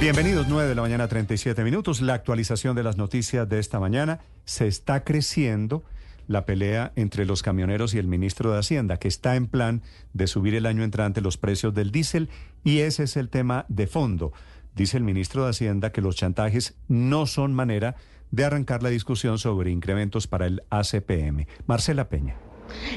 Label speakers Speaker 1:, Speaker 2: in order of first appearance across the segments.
Speaker 1: Bienvenidos, 9 de la mañana, 37 minutos. La actualización de las noticias de esta mañana. Se está creciendo la pelea entre los camioneros y el ministro de Hacienda, que está en plan de subir el año entrante los precios del diésel, y ese es el tema de fondo. Dice el ministro de Hacienda que los chantajes no son manera de arrancar la discusión sobre incrementos para el ACPM. Marcela Peña.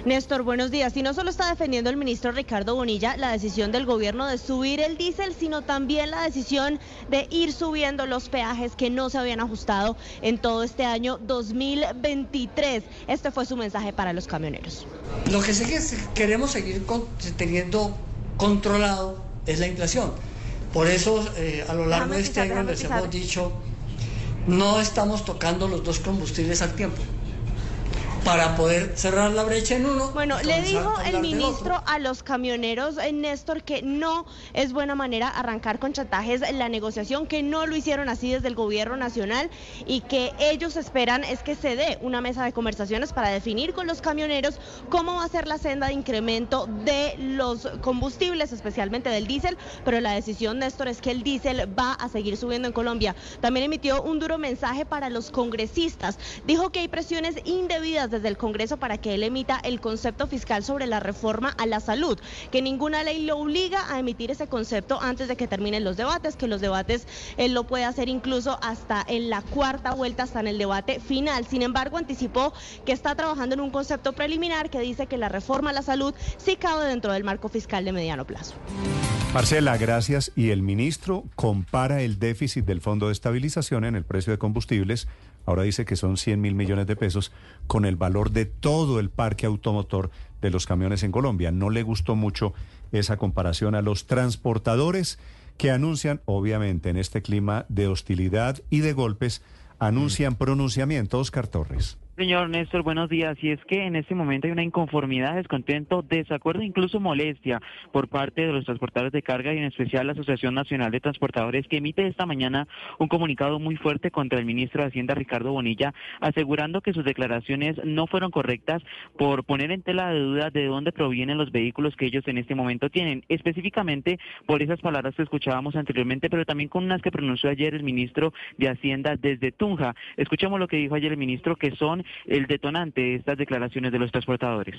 Speaker 2: Néstor, buenos días. Y no solo está defendiendo el ministro Ricardo Bonilla la decisión del gobierno de subir el diésel, sino también la decisión de ir subiendo los peajes que no se habían ajustado en todo este año 2023. Este fue su mensaje para los camioneros.
Speaker 3: Lo que sí que queremos seguir teniendo controlado es la inflación. Por eso, eh, a lo largo de este año les hemos dicho, no estamos tocando los dos combustibles al tiempo para poder cerrar la brecha en uno.
Speaker 2: Bueno, le dijo el ministro a los camioneros, eh, Néstor, que no es buena manera arrancar con chantajes la negociación, que no lo hicieron así desde el gobierno nacional y que ellos esperan es que se dé una mesa de conversaciones para definir con los camioneros cómo va a ser la senda de incremento de los combustibles, especialmente del diésel, pero la decisión, Néstor, es que el diésel va a seguir subiendo en Colombia. También emitió un duro mensaje para los congresistas. Dijo que hay presiones indebidas desde el Congreso para que él emita el concepto fiscal sobre la reforma a la salud, que ninguna ley lo obliga a emitir ese concepto antes de que terminen los debates, que los debates él lo puede hacer incluso hasta en la cuarta vuelta, hasta en el debate final. Sin embargo, anticipó que está trabajando en un concepto preliminar que dice que la reforma a la salud sí cabe dentro del marco fiscal de mediano plazo.
Speaker 1: Marcela, gracias. Y el ministro compara el déficit del Fondo de Estabilización en el precio de combustibles ahora dice que son 100 mil millones de pesos, con el valor de todo el parque automotor de los camiones en Colombia. No le gustó mucho esa comparación a los transportadores que anuncian, obviamente, en este clima de hostilidad y de golpes, anuncian pronunciamientos, Oscar Torres.
Speaker 4: Señor Néstor, buenos días. Y es que en este momento hay una inconformidad, descontento, desacuerdo, incluso molestia por parte de los transportadores de carga y en especial la Asociación Nacional de Transportadores que emite esta mañana un comunicado muy fuerte contra el ministro de Hacienda Ricardo Bonilla, asegurando que sus declaraciones no fueron correctas por poner en tela de duda de dónde provienen los vehículos que ellos en este momento tienen. Específicamente por esas palabras que escuchábamos anteriormente, pero también con unas que pronunció ayer el ministro de Hacienda desde Tunja. Escuchamos lo que dijo ayer el ministro, que son el detonante de estas declaraciones de los transportadores.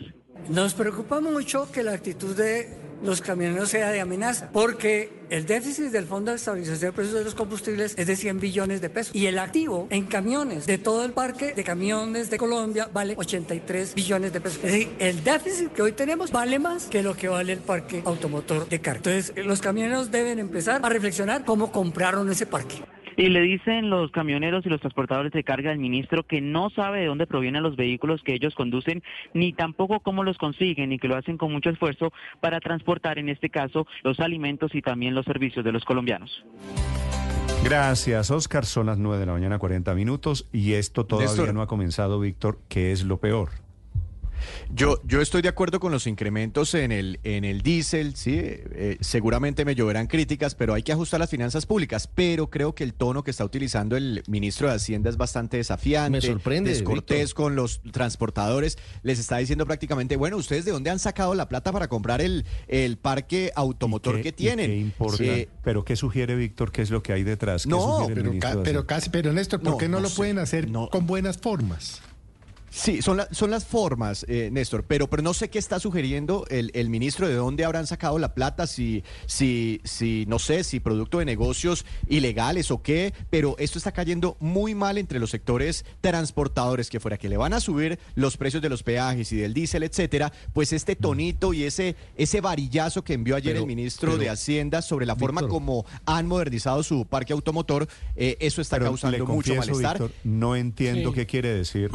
Speaker 3: Nos preocupa mucho que la actitud de los camioneros sea de amenaza, porque el déficit del Fondo de Estabilización de Precios de los Combustibles es de 100 billones de pesos y el activo en camiones de todo el parque de camiones de Colombia vale 83 billones de pesos. Es decir, el déficit que hoy tenemos vale más que lo que vale el parque automotor de carga. Entonces, los camioneros deben empezar a reflexionar cómo compraron ese parque.
Speaker 4: Y le dicen los camioneros y los transportadores de carga al ministro que no sabe de dónde provienen los vehículos que ellos conducen, ni tampoco cómo los consiguen, y que lo hacen con mucho esfuerzo para transportar, en este caso, los alimentos y también los servicios de los colombianos.
Speaker 1: Gracias, Oscar. Son las 9 de la mañana, 40 minutos, y esto todavía no ha comenzado, Víctor, que es lo peor.
Speaker 5: Yo, yo estoy de acuerdo con los incrementos en el, en el diésel, sí, eh, seguramente me lloverán críticas, pero hay que ajustar las finanzas públicas. Pero creo que el tono que está utilizando el ministro de Hacienda es bastante desafiante.
Speaker 6: Me sorprende.
Speaker 5: Descortés con los transportadores. Les está diciendo prácticamente, bueno, ¿ustedes de dónde han sacado la plata para comprar el, el parque automotor que tienen?
Speaker 1: Qué importa? ¿Pero qué sugiere Víctor? ¿Qué es lo que hay detrás?
Speaker 6: No, pero, casi, pero Néstor, ¿por qué no, lo pueden hacer con buenas formas?
Speaker 5: Sí, son, son las formas, eh, Néstor, pero, pero no sé qué está sugiriendo el, el, ministro, de dónde habrán sacado la plata, si, si, si, no sé, si producto de negocios ilegales o qué, pero esto está cayendo muy mal entre los sectores transportadores, que fuera que le van a subir los precios de los peajes y del diésel, etcétera, pues este tonito y ese, ese varillazo que envió ayer el ministro de Hacienda sobre la forma como han modernizado su parque automotor, eh, eso está causando mucho malestar.
Speaker 1: no entiendo qué quiere decir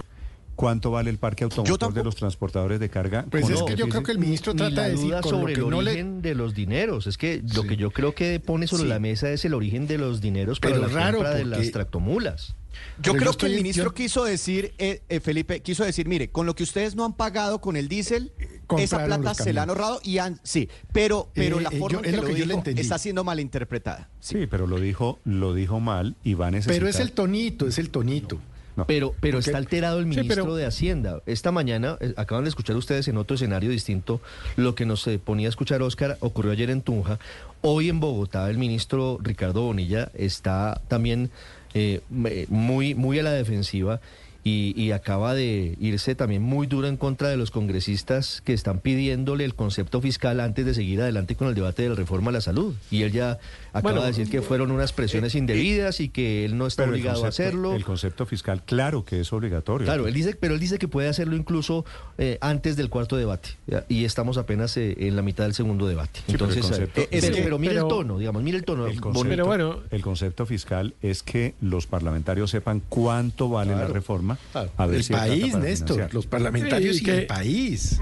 Speaker 1: cuánto vale el parque automotor de los transportadores de carga.
Speaker 6: Pues es que yo creo que el ministro trata de decir
Speaker 7: sobre el origen de los dineros. Es que lo que yo creo que pone sobre la mesa es el origen de los dineros para la compra de las tractomulas.
Speaker 5: Yo creo que el ministro quiso decir, eh, eh, Felipe, quiso decir, mire, con lo que ustedes no han pagado con el diésel, esa plata se la han ahorrado y han, sí, pero, pero eh, la forma en que, lo, dijo está siendo malinterpretada.
Speaker 1: Sí. pero lo dijo, lo dijo mal y va a necesitar.
Speaker 6: Pero es el tonito, es el tonito.
Speaker 7: Pero, pero está alterado el ministro de Hacienda. Esta mañana, acaban de escuchar ustedes en otro escenario distinto lo que nos ponía a escuchar Oscar, ocurrió ayer en Tunja. Hoy en Bogotá el ministro Ricardo Bonilla está también eh, muy, muy a la defensiva y, acaba de irse también muy duro en contra de los congresistas que están pidiéndole el concepto fiscal antes de seguir adelante con el debate de la reforma a la salud. Y él ya acaba de decir que fueron unas presiones eh, indebidas y que él no está obligado a hacerlo.
Speaker 1: El concepto fiscal, claro que es obligatorio.
Speaker 7: Claro, él dice, pero él dice que puede hacerlo incluso eh, antes del cuarto debate. Y estamos apenas eh, en la mitad del segundo debate. Entonces, pero, mire el tono, digamos, mire el tono.
Speaker 1: El concepto, bueno, el concepto fiscal es que los parlamentarios sepan cuánto vale la reforma
Speaker 6: el país, Néstor, los parlamentarios y, el país.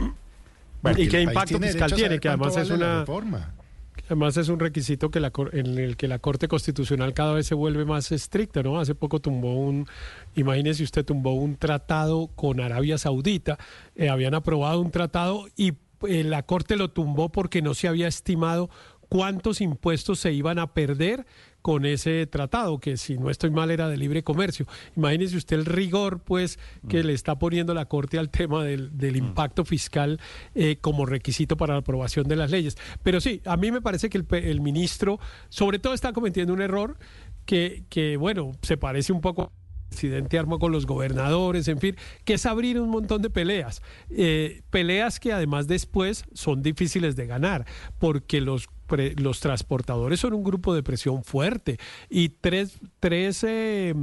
Speaker 8: ¿Y qué impacto fiscal tiene? Que además es una... Además es un requisito que la, en el que la Corte Constitucional cada vez se vuelve más estricta, ¿no? Hace poco tumbó un, imagínese usted, tumbó un tratado con Arabia Saudita, eh, habían aprobado un tratado y eh, la Corte lo tumbó porque no se había estimado cuántos impuestos se iban a perder con ese tratado, que si no estoy mal era de libre comercio. Imagínese usted el rigor, pues, que le está poniendo la Corte al tema del, mm. impacto fiscal eh, como requisito para la aprobación de las leyes. Pero sí, a mí me parece que el, ministro, sobre todo, está cometiendo un error que, que bueno, se parece un poco presidente arma con los gobernadores, en fin, que es abrir un montón de peleas. Eh, peleas que además después son difíciles de ganar, porque los los transportadores son un grupo de presión fuerte y tres, tres eh,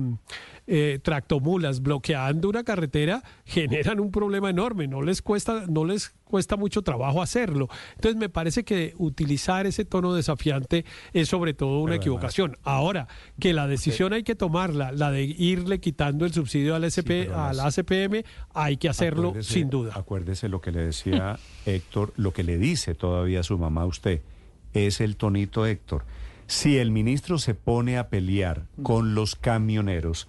Speaker 8: eh, tractomulas bloqueando una carretera generan un problema enorme, no les cuesta, no les cuesta mucho trabajo hacerlo. Entonces me parece que utilizar ese tono desafiante es sobre todo una equivocación. Ahora, que la decisión hay que tomarla, la de irle quitando el subsidio al SP, al ACPM, hay que hacerlo sin duda.
Speaker 1: Acuérdese lo que le decía Héctor, lo que le dice todavía su mamá a usted es el tonito Héctor. Si el ministro se pone a pelear con los camioneros,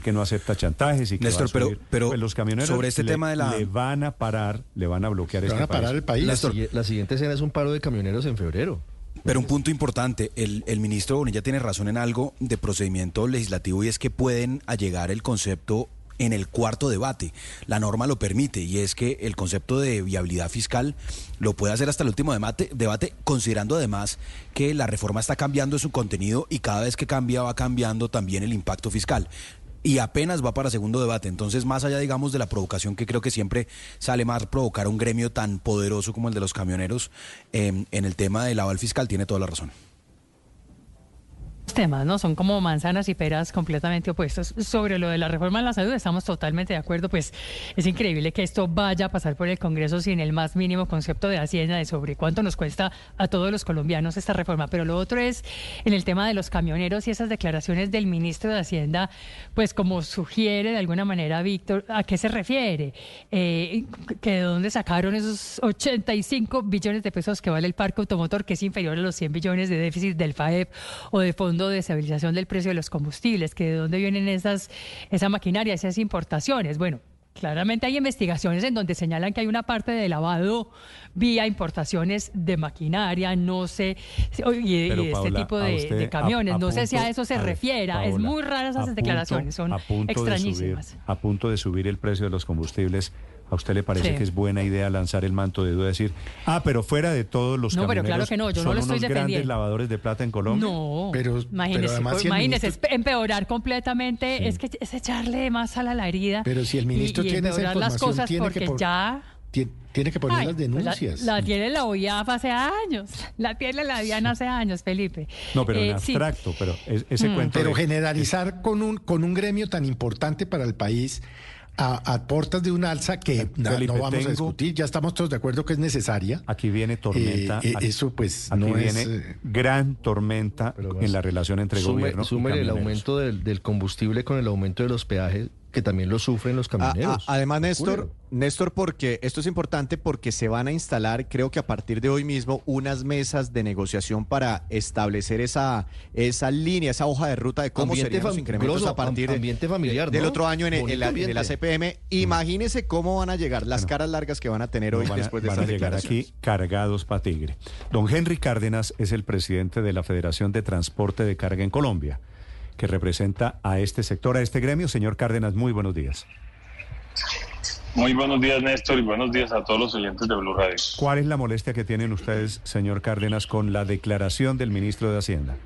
Speaker 1: que no acepta chantajes y que
Speaker 5: Néstor, pero, pero
Speaker 1: pues los camioneros
Speaker 5: sobre este tema de la
Speaker 1: le van a parar, le van a bloquear este
Speaker 6: van a parar el país.
Speaker 7: la siguiente escena es un paro de camioneros en febrero.
Speaker 5: Pero un punto importante, el, el ministro Bonilla tiene razón en algo de procedimiento legislativo y es que pueden allegar el concepto en el cuarto debate. La norma lo permite y es que el concepto de viabilidad fiscal lo puede hacer hasta el último debate, debate, considerando además que la reforma está cambiando su contenido y cada vez que cambia va cambiando también el impacto fiscal y apenas va para segundo debate. Entonces, más allá, digamos, de la provocación que creo que siempre sale más provocar un gremio tan poderoso como el de los camioneros, eh, en el tema del aval fiscal tiene toda la razón
Speaker 9: temas, ¿no? Son como manzanas y peras completamente opuestos. Sobre lo de la reforma de la salud estamos totalmente de acuerdo, pues es increíble que esto vaya a pasar por el Congreso sin el más mínimo concepto de Hacienda de sobre cuánto nos cuesta a todos los colombianos esta reforma. Pero lo otro es en el tema de los camioneros y esas declaraciones del ministro de Hacienda, pues como sugiere de alguna manera Víctor, ¿a qué se refiere? Eh, que de dónde sacaron esos 85 billones de pesos que vale el parque automotor, que es inferior a los 100 billones de déficit del FAEP o de Fondo de estabilización del precio de los combustibles, que de dónde vienen esas, esa maquinaria, esas importaciones. Bueno, claramente hay investigaciones en donde señalan que hay una parte de lavado vía importaciones de maquinaria, no sé, y, este tipo de, camiones, no sé si a eso se refiera. es muy rara esas declaraciones, son extrañísimas.
Speaker 1: a punto de subir el precio de los combustibles ¿A usted le parece que es buena idea lanzar el manto de duda? Decir, ah, pero fuera de todos los
Speaker 9: no, pero claro que no, yo no lo estoy
Speaker 1: grandes lavadores de plata en Colombia.
Speaker 9: No, pero, imagínese, imagínese empeorar completamente, es que es echarle más sal a la herida.
Speaker 6: Pero si el ministro tiene esa información,
Speaker 9: las cosas porque ya
Speaker 6: tiene que poner las pues denuncias.
Speaker 9: la, tiene la OIAF hace años. La tiene la DIAN hace años, Felipe.
Speaker 1: No, pero en eh, abstracto, pero ese mm. cuento.
Speaker 6: Pero generalizar con un, con un gremio tan importante para el país a, portas de un alza que no vamos a discutir, ya estamos todos de acuerdo que es necesaria.
Speaker 1: Aquí viene tormenta.
Speaker 6: Eh, eh, eso pues
Speaker 1: aquí viene gran tormenta en la relación entre gobierno
Speaker 7: y el aumento del, del combustible con el aumento de los peajes que también lo sufren los camioneros.
Speaker 5: además, Néstor, Néstor, porque esto es importante porque se van a instalar, creo que a partir de hoy mismo, unas mesas de negociación para establecer esa, esa línea, esa hoja de ruta de cómo serían los incrementos a partir
Speaker 7: familiar,
Speaker 5: del otro año en, el, la CPM. Mm. Imagínese cómo van a llegar las caras largas que van a tener hoy después de
Speaker 1: van a llegar aquí cargados para tigre. Don Henry Cárdenas es el presidente de la Federación de Transporte de Carga en Colombia que representa a este sector, a este gremio. Señor Cárdenas, muy buenos días.
Speaker 10: Muy buenos días, Néstor, y buenos días a todos los oyentes de Blue Radio.
Speaker 1: ¿Cuál es la molestia que tienen ustedes, señor Cárdenas, con la declaración del ministro de Hacienda?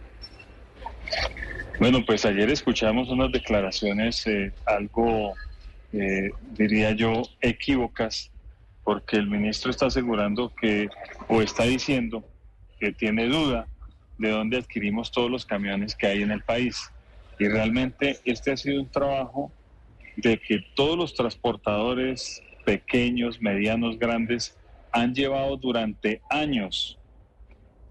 Speaker 10: Bueno, pues ayer escuchamos unas declaraciones eh, algo, eh, diría yo, equívocas, porque el ministro está asegurando que, o está diciendo que tiene duda de dónde adquirimos todos los camiones que hay en el país. Y realmente este ha sido un trabajo de que todos los transportadores pequeños, medianos, grandes, han llevado durante años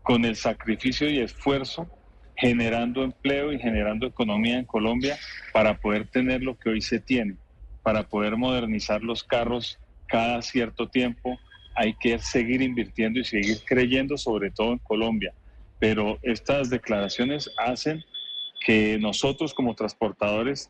Speaker 10: con el sacrificio y esfuerzo generando empleo y generando economía en Colombia para poder tener lo que hoy se tiene, para poder modernizar los carros cada cierto tiempo. Hay que seguir invirtiendo y seguir creyendo, sobre todo en Colombia. Pero estas declaraciones hacen que nosotros como transportadores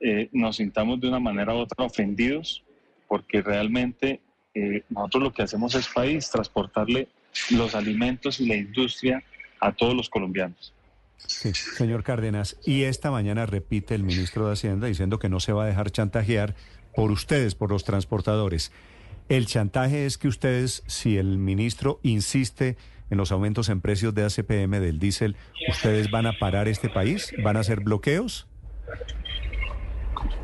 Speaker 10: eh, nos sintamos de una manera u otra ofendidos, porque realmente eh, nosotros lo que hacemos es país, transportarle los alimentos y la industria a todos los colombianos.
Speaker 1: Sí, señor Cárdenas, y esta mañana repite el ministro de Hacienda diciendo que no se va a dejar chantajear por ustedes, por los transportadores. El chantaje es que ustedes, si el ministro insiste en los aumentos en precios de ACPM del diésel, ¿ustedes van a parar este país? ¿Van a hacer bloqueos?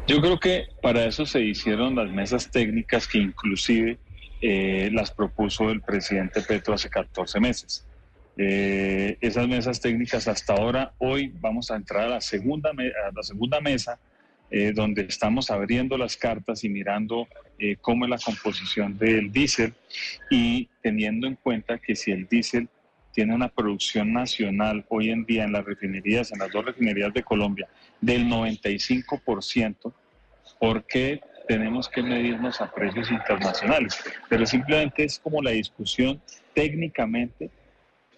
Speaker 10: Yo creo que para eso se hicieron las mesas técnicas que inclusive eh, las propuso el presidente Petro hace 14 meses. Eh, esas mesas técnicas hasta ahora, hoy vamos a entrar a la segunda, a la segunda mesa, eh, donde estamos abriendo las cartas y mirando eh, cómo es la composición del diésel y teniendo en cuenta que si el diésel tiene una producción nacional hoy en día en las refinerías, en las dos refinerías de Colombia, del 95%, ¿por qué tenemos que medirnos a precios internacionales? Pero simplemente es como la discusión técnicamente,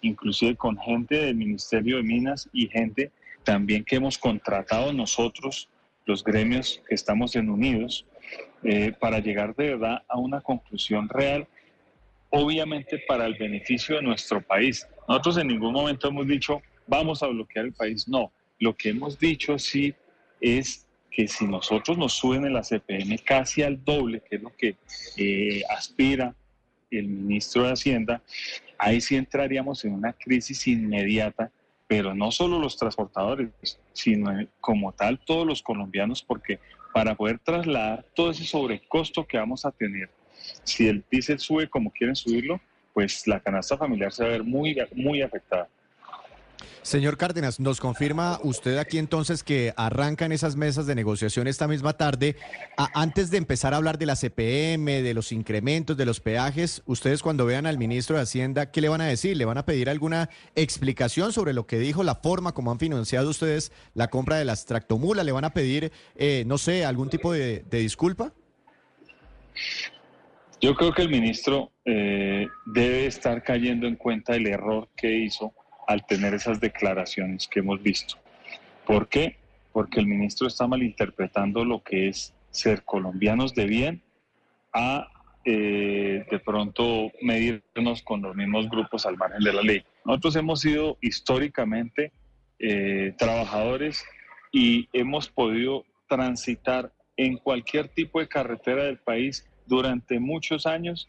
Speaker 10: inclusive con gente del Ministerio de Minas y gente también que hemos contratado nosotros, los gremios que estamos en Unidos, eh, para llegar de verdad a una conclusión real, obviamente para el beneficio de nuestro país. Nosotros en ningún momento hemos dicho, vamos a bloquear el país. No, lo que hemos dicho sí es que si nosotros nos suben en la CPM casi al doble, que es lo que eh, aspira el ministro de Hacienda, ahí sí entraríamos en una crisis inmediata, pero no solo los transportadores, sino como tal todos los colombianos, porque para poder trasladar todo ese sobrecosto que vamos a tener. Si el diésel sube como quieren subirlo, pues la canasta familiar se va a ver muy, muy afectada.
Speaker 5: Señor Cárdenas, ¿nos confirma usted aquí entonces que arrancan esas mesas de negociación esta misma tarde? antes de empezar a hablar de la CPM, de los incrementos, de los peajes, ustedes cuando vean al ministro de Hacienda, ¿qué le van a decir? ¿Le van a pedir alguna explicación sobre lo que dijo, la forma como han financiado ustedes la compra de las tractomulas? ¿Le van a pedir, eh, no sé, algún tipo de, disculpa?
Speaker 10: Yo creo que el ministro eh, debe estar cayendo en cuenta el error que hizo al tener esas declaraciones que hemos visto. ¿Por qué? Porque el ministro está malinterpretando lo que es ser colombianos de bien a eh, de pronto medirnos con los mismos grupos al margen de la ley. Nosotros hemos sido históricamente eh, trabajadores y hemos podido transitar en cualquier tipo de carretera del país durante muchos años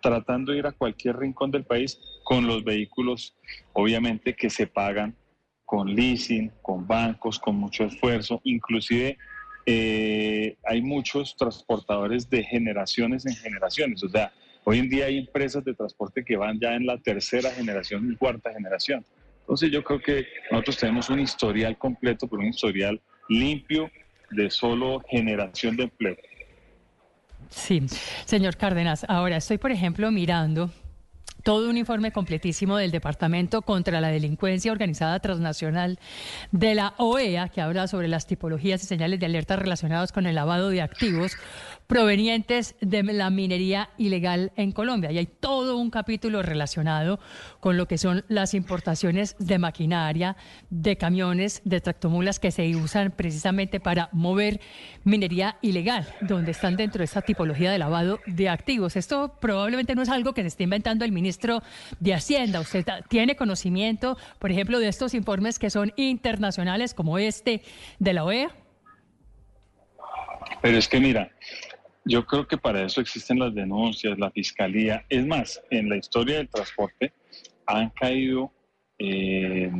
Speaker 10: tratando de ir a cualquier rincón del país con los vehículos, obviamente, que se pagan con leasing, con bancos, con mucho esfuerzo, inclusive eh, hay muchos transportadores de generaciones en generaciones, o sea, hoy en día hay empresas de transporte que van ya en la tercera generación y cuarta generación. Entonces yo creo que nosotros tenemos un historial completo, pero un historial limpio de solo generación de empleo.
Speaker 9: Sí, señor Cárdenas. Ahora estoy, por ejemplo, mirando todo un informe completísimo del Departamento contra la Delincuencia Organizada Transnacional de la OEA, que habla sobre las tipologías y señales de alerta relacionados con el lavado de activos provenientes de la minería ilegal en Colombia. Y hay todo un capítulo relacionado con lo que son las importaciones de maquinaria, de camiones, de tractomulas que se usan precisamente para mover minería ilegal, donde están dentro de esta tipología de lavado de activos. Esto probablemente no es algo que se esté inventando el ministro de Hacienda. ¿Usted tiene conocimiento, por ejemplo, de estos informes que son internacionales como este de la OEA?
Speaker 10: Pero es que mira, yo creo que para eso existen las denuncias, la fiscalía. Es más, en la historia del transporte han caído eh,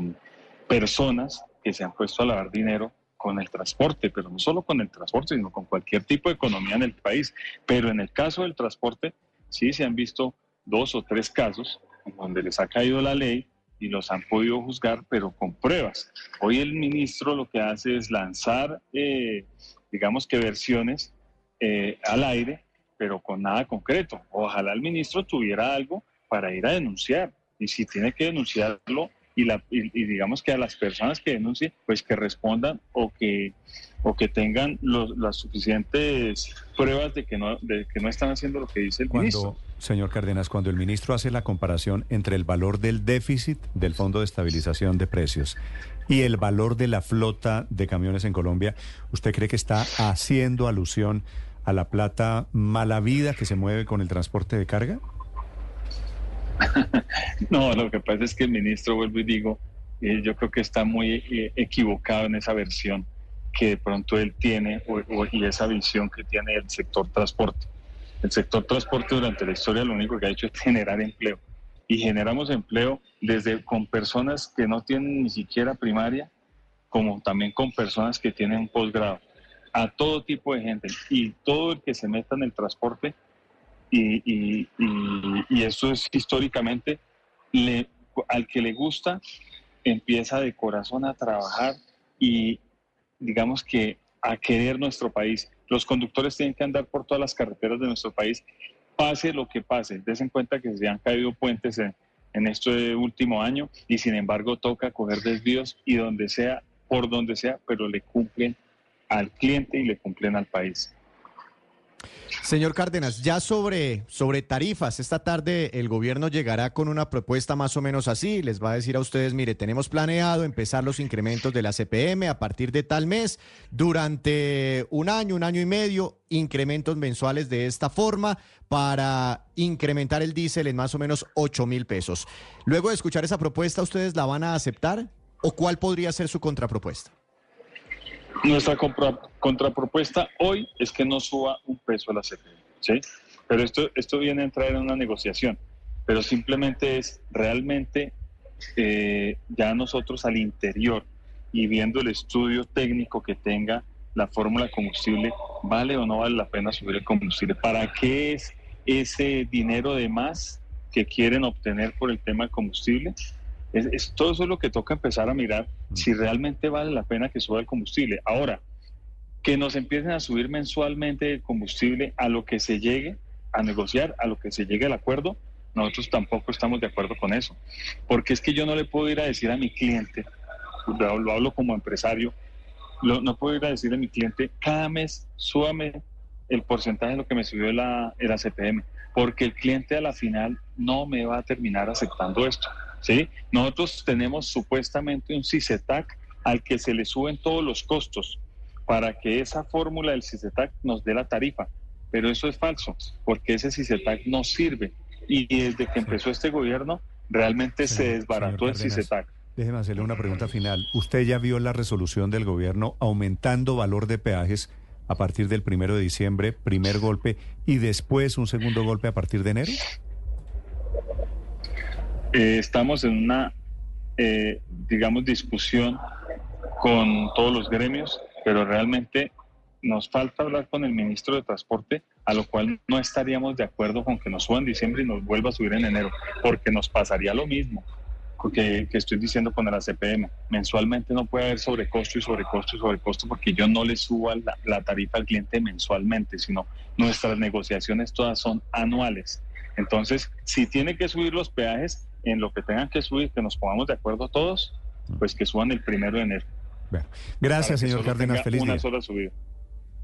Speaker 10: personas que se han puesto a lavar dinero con el transporte, pero no solo con el transporte, sino con cualquier tipo de economía en el país. Pero en el caso del transporte, sí se han visto dos o tres casos donde les ha caído la ley y los han podido juzgar, pero con pruebas. Hoy el ministro lo que hace es lanzar, eh, digamos que versiones eh, al aire, pero con nada concreto. Ojalá el ministro tuviera algo para ir a denunciar. Y si tiene que denunciarlo, y, la, digamos que a las personas que denuncien, pues que respondan o que, o que tengan las suficientes pruebas de que, no, de que no están haciendo lo que dice el ministro.
Speaker 1: Señor Cárdenas, cuando el ministro hace la comparación entre el valor del déficit del Fondo de Estabilización de Precios y el valor de la flota de camiones en Colombia, ¿usted cree que está haciendo alusión a la plata mala vida que se mueve con el transporte de carga?
Speaker 10: no, lo que pasa es que el ministro, vuelvo y digo, eh, yo creo que está muy eh, equivocado en esa versión que de pronto él tiene y esa visión que tiene el sector transporte. El sector transporte durante la historia lo único que ha hecho es generar empleo. Y generamos empleo desde con personas que no tienen ni siquiera primaria, como también con personas que tienen posgrado a todo tipo de gente y todo el que se meta en el transporte y, y, y, eso es históricamente, le, al que le gusta, empieza de corazón a trabajar y digamos que a querer nuestro país. Los conductores tienen que andar por todas las carreteras de nuestro país, pase lo que pase. Des en cuenta que se han caído puentes en, en este último año y sin embargo toca coger desvíos y donde sea, por donde sea, pero le cumplen al cliente y le cumplen al país.
Speaker 5: Señor Cárdenas, ya sobre, sobre tarifas, esta tarde el gobierno llegará con una propuesta más o menos así, les va a decir a ustedes, mire, tenemos planeado empezar los incrementos de la CPM a partir de tal mes, durante un año, un año y medio, incrementos mensuales de esta forma para incrementar el diésel en más o menos 8 mil pesos. Luego de escuchar esa propuesta, ¿ustedes la van a aceptar o cuál podría ser su contrapropuesta?
Speaker 10: Nuestra contrapropuesta hoy es que no suba un peso a la CFE, ¿sí? Pero esto, esto viene a entrar en una negociación, pero simplemente es realmente eh, ya nosotros al interior y viendo el estudio técnico que tenga la fórmula combustible, ¿vale o no vale la pena subir el combustible? ¿Para qué es ese dinero de más que quieren obtener por el tema de combustible? Es, todo eso es lo que toca empezar a mirar si realmente vale la pena que suba el combustible. Ahora, que nos empiecen a subir mensualmente el combustible a lo que se llegue a negociar, a lo que se llegue al acuerdo, nosotros tampoco estamos de acuerdo con eso. Porque es que yo no le puedo ir a decir a mi cliente, lo, hablo como empresario, no puedo ir a decir a mi cliente, cada mes súbame el porcentaje de lo que me subió la, el ACPM, porque el cliente a la final no me va a terminar aceptando esto. ¿Sí? Nosotros tenemos supuestamente un CICETAC al que se le suben todos los costos para que esa fórmula del CICETAC nos dé la tarifa. Pero eso es falso, porque ese CICETAC no sirve. Y desde que empezó este gobierno, realmente se desbarató el CICETAC.
Speaker 1: Déjeme hacerle una pregunta final. ¿Usted ya vio la resolución del gobierno aumentando valor de peajes a partir del primero de diciembre, primer golpe, y después un segundo golpe a partir de enero?
Speaker 10: Eh, estamos en una, eh, digamos, discusión con todos los gremios, pero realmente nos falta hablar con el ministro de Transporte, a lo cual no estaríamos de acuerdo con que nos suba en diciembre y nos vuelva a subir en enero, porque nos pasaría lo mismo que, estoy diciendo con la CPM. Mensualmente no puede haber sobrecosto y sobrecosto y sobrecosto porque yo no le subo la tarifa al cliente mensualmente, sino nuestras negociaciones todas son anuales. Entonces, si tiene que subir los peajes, en lo que tengan que subir, que nos pongamos de acuerdo todos, pues que suban el primero de enero.
Speaker 1: gracias, señor Cárdenas. Feliz
Speaker 10: una
Speaker 1: día.
Speaker 10: sola subida.